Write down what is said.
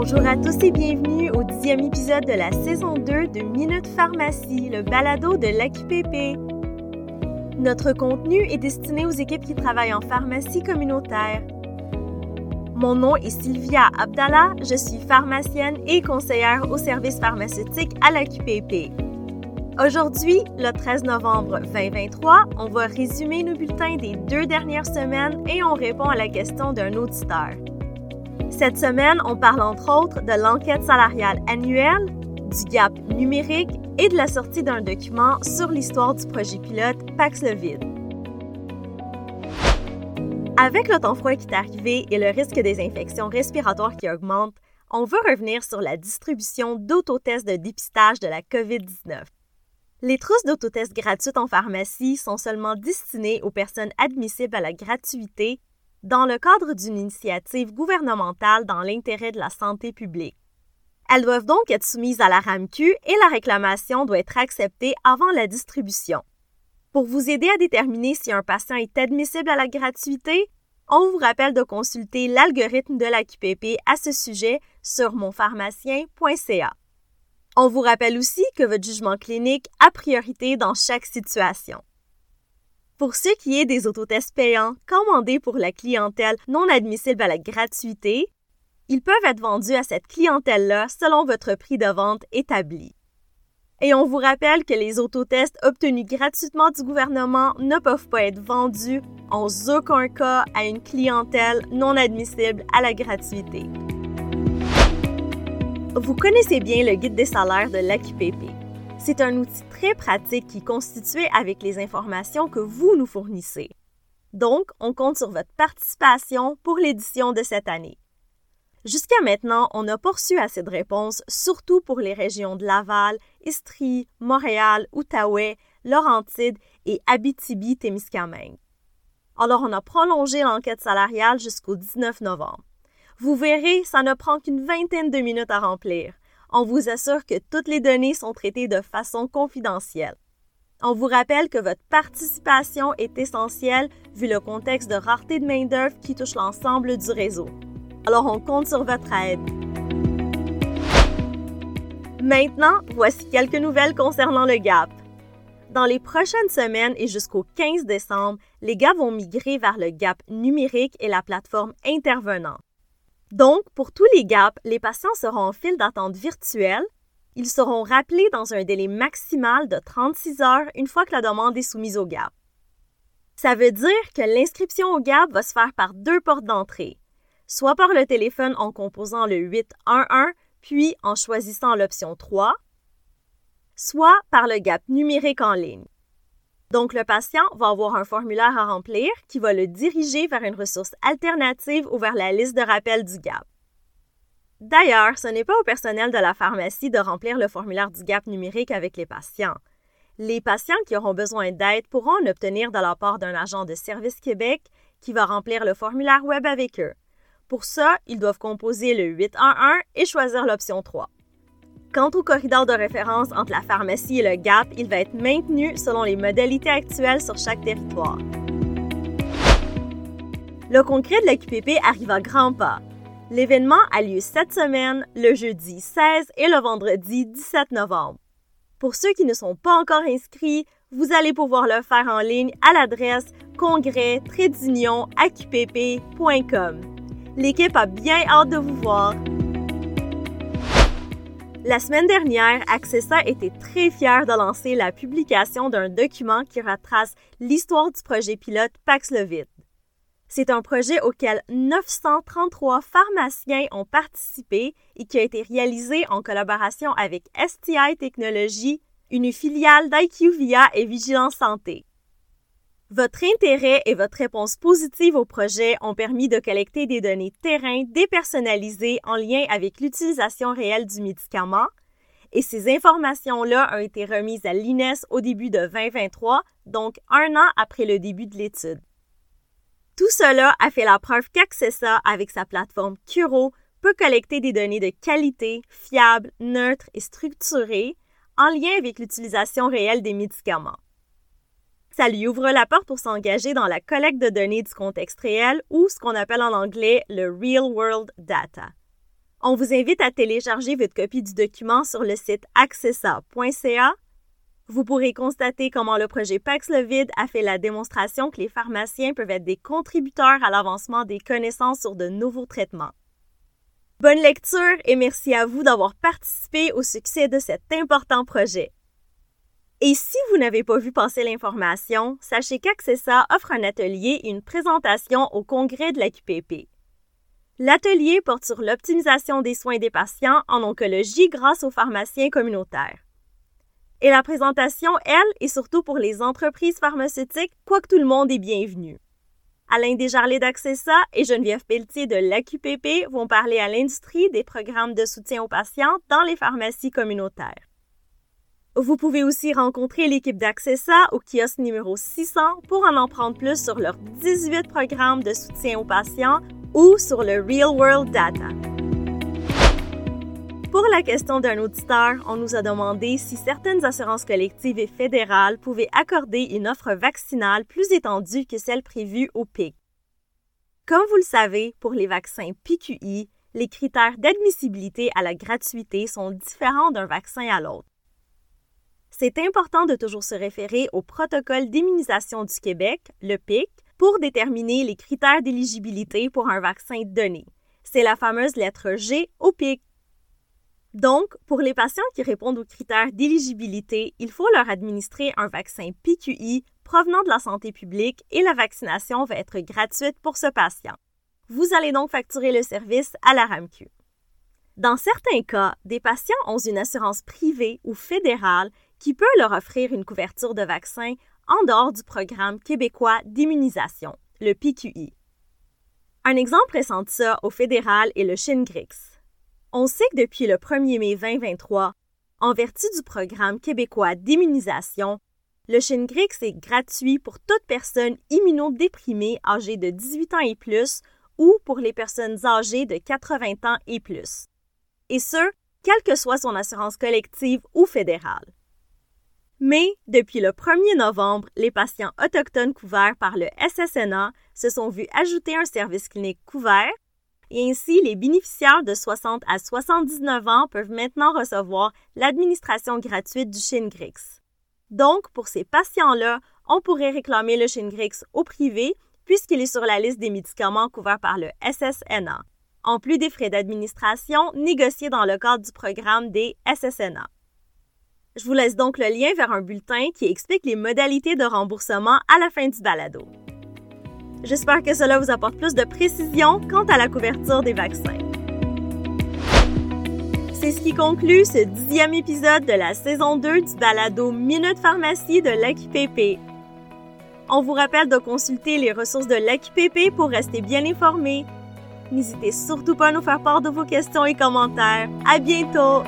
Bonjour à tous et bienvenue au dixième épisode de la saison 2 de Minute Pharmacie, le balado de l'AQPP. Notre contenu est destiné aux équipes qui travaillent en pharmacie communautaire. Mon nom est Sylvia Abdallah, je suis pharmacienne et conseillère au service pharmaceutique à l'AQPP. Aujourd'hui, le 13 novembre 2023, on va résumer nos bulletins des deux dernières semaines et on répond à la question d'un auditeur. Cette semaine, on parle entre autres de l'enquête salariale annuelle, du gap numérique et de la sortie d'un document sur l'histoire du projet pilote Paxlovid. Avec le temps froid qui est arrivé et le risque des infections respiratoires qui augmente, on veut revenir sur la distribution d'autotests de dépistage de la COVID-19. Les trousses d'autotests gratuites en pharmacie sont seulement destinées aux personnes admissibles à la gratuité dans le cadre d'une initiative gouvernementale dans l'intérêt de la santé publique. Elles doivent donc être soumises à la RAMQ et la réclamation doit être acceptée avant la distribution. Pour vous aider à déterminer si un patient est admissible à la gratuité, on vous rappelle de consulter l'algorithme de la QPP à ce sujet sur monpharmacien.ca. On vous rappelle aussi que votre jugement clinique a priorité dans chaque situation. Pour ce qui est des autotests payants commandés pour la clientèle non admissible à la gratuité, ils peuvent être vendus à cette clientèle-là selon votre prix de vente établi. Et on vous rappelle que les autotests obtenus gratuitement du gouvernement ne peuvent pas être vendus en aucun cas à une clientèle non admissible à la gratuité. Vous connaissez bien le guide des salaires de l'AQPP. C'est un outil très pratique qui est constitué avec les informations que vous nous fournissez. Donc, on compte sur votre participation pour l'édition de cette année. Jusqu'à maintenant, on a poursu assez de réponses, surtout pour les régions de Laval, Estrie, Montréal, Outaouais, Laurentides et Abitibi-Témiscamingue. Alors, on a prolongé l'enquête salariale jusqu'au 19 novembre. Vous verrez, ça ne prend qu'une vingtaine de minutes à remplir. On vous assure que toutes les données sont traitées de façon confidentielle. On vous rappelle que votre participation est essentielle vu le contexte de rareté de main-d'œuvre qui touche l'ensemble du réseau. Alors on compte sur votre aide. Maintenant, voici quelques nouvelles concernant le GAP. Dans les prochaines semaines et jusqu'au 15 décembre, les GAP vont migrer vers le GAP numérique et la plateforme intervenant. Donc, pour tous les gaps, les patients seront en file d'attente virtuelle. Ils seront rappelés dans un délai maximal de 36 heures une fois que la demande est soumise au GAP. Ça veut dire que l'inscription au GAP va se faire par deux portes d'entrée, soit par le téléphone en composant le 811 puis en choisissant l'option 3, soit par le GAP numérique en ligne. Donc, le patient va avoir un formulaire à remplir qui va le diriger vers une ressource alternative ou vers la liste de rappel du GAP. D'ailleurs, ce n'est pas au personnel de la pharmacie de remplir le formulaire du GAP numérique avec les patients. Les patients qui auront besoin d'aide pourront en obtenir de la part d'un agent de Service Québec qui va remplir le formulaire web avec eux. Pour ça, ils doivent composer le 811 et choisir l'option 3. Quant au corridor de référence entre la pharmacie et le GAP, il va être maintenu selon les modalités actuelles sur chaque territoire. Le congrès de la QPP arrive à grands pas. L'événement a lieu cette semaine, le jeudi 16 et le vendredi 17 novembre. Pour ceux qui ne sont pas encore inscrits, vous allez pouvoir le faire en ligne à l'adresse congrès L'équipe a bien hâte de vous voir. La semaine dernière, Accessa était très fier de lancer la publication d'un document qui retrace l'histoire du projet pilote Paxlovid. C'est un projet auquel 933 pharmaciens ont participé et qui a été réalisé en collaboration avec STI Technologies, une filiale d'IQVIA et Vigilance Santé. Votre intérêt et votre réponse positive au projet ont permis de collecter des données terrain dépersonnalisées en lien avec l'utilisation réelle du médicament et ces informations-là ont été remises à l'INES au début de 2023, donc un an après le début de l'étude. Tout cela a fait la preuve qu'Accessa, avec sa plateforme Curo, peut collecter des données de qualité, fiables, neutres et structurées en lien avec l'utilisation réelle des médicaments ça lui ouvre la porte pour s'engager dans la collecte de données du contexte réel ou ce qu'on appelle en anglais le Real World Data. On vous invite à télécharger votre copie du document sur le site accessa.ca. Vous pourrez constater comment le projet Paxlovid a fait la démonstration que les pharmaciens peuvent être des contributeurs à l'avancement des connaissances sur de nouveaux traitements. Bonne lecture et merci à vous d'avoir participé au succès de cet important projet. Et si vous n'avez pas vu passer l'information, sachez qu'Accessa offre un atelier et une présentation au congrès de la QPP. L'atelier porte sur l'optimisation des soins des patients en oncologie grâce aux pharmaciens communautaires. Et la présentation, elle, est surtout pour les entreprises pharmaceutiques, quoique tout le monde est bienvenu. Alain Desjarlais d'Accessa et Geneviève Pelletier de l'AQPP vont parler à l'industrie des programmes de soutien aux patients dans les pharmacies communautaires. Vous pouvez aussi rencontrer l'équipe d'Accessa au kiosque numéro 600 pour en apprendre plus sur leurs 18 programmes de soutien aux patients ou sur le Real World Data. Pour la question d'un auditeur, on nous a demandé si certaines assurances collectives et fédérales pouvaient accorder une offre vaccinale plus étendue que celle prévue au PIC. Comme vous le savez, pour les vaccins PQI, les critères d'admissibilité à la gratuité sont différents d'un vaccin à l'autre. C'est important de toujours se référer au protocole d'immunisation du Québec, le PIC, pour déterminer les critères d'éligibilité pour un vaccin donné. C'est la fameuse lettre G au PIC. Donc, pour les patients qui répondent aux critères d'éligibilité, il faut leur administrer un vaccin PQI provenant de la santé publique et la vaccination va être gratuite pour ce patient. Vous allez donc facturer le service à la RAMQ. Dans certains cas, des patients ont une assurance privée ou fédérale qui peut leur offrir une couverture de vaccin en dehors du programme québécois d'immunisation, le PQI. Un exemple récent ça au fédéral est le Shingrix. On sait que depuis le 1er mai 2023, en vertu du programme québécois d'immunisation, le Shingrix est gratuit pour toute personne immunodéprimée âgée de 18 ans et plus ou pour les personnes âgées de 80 ans et plus. Et ce, quelle que soit son assurance collective ou fédérale. Mais depuis le 1er novembre, les patients autochtones couverts par le SSNA se sont vus ajouter un service clinique couvert et ainsi les bénéficiaires de 60 à 79 ans peuvent maintenant recevoir l'administration gratuite du Shingrix. Donc, pour ces patients-là, on pourrait réclamer le Shingrix au privé puisqu'il est sur la liste des médicaments couverts par le SSNA, en plus des frais d'administration négociés dans le cadre du programme des SSNA. Je vous laisse donc le lien vers un bulletin qui explique les modalités de remboursement à la fin du balado. J'espère que cela vous apporte plus de précision quant à la couverture des vaccins. C'est ce qui conclut ce dixième épisode de la saison 2 du balado Minute Pharmacie de l'AQPP. On vous rappelle de consulter les ressources de l'AQPP pour rester bien informé. N'hésitez surtout pas à nous faire part de vos questions et commentaires. À bientôt!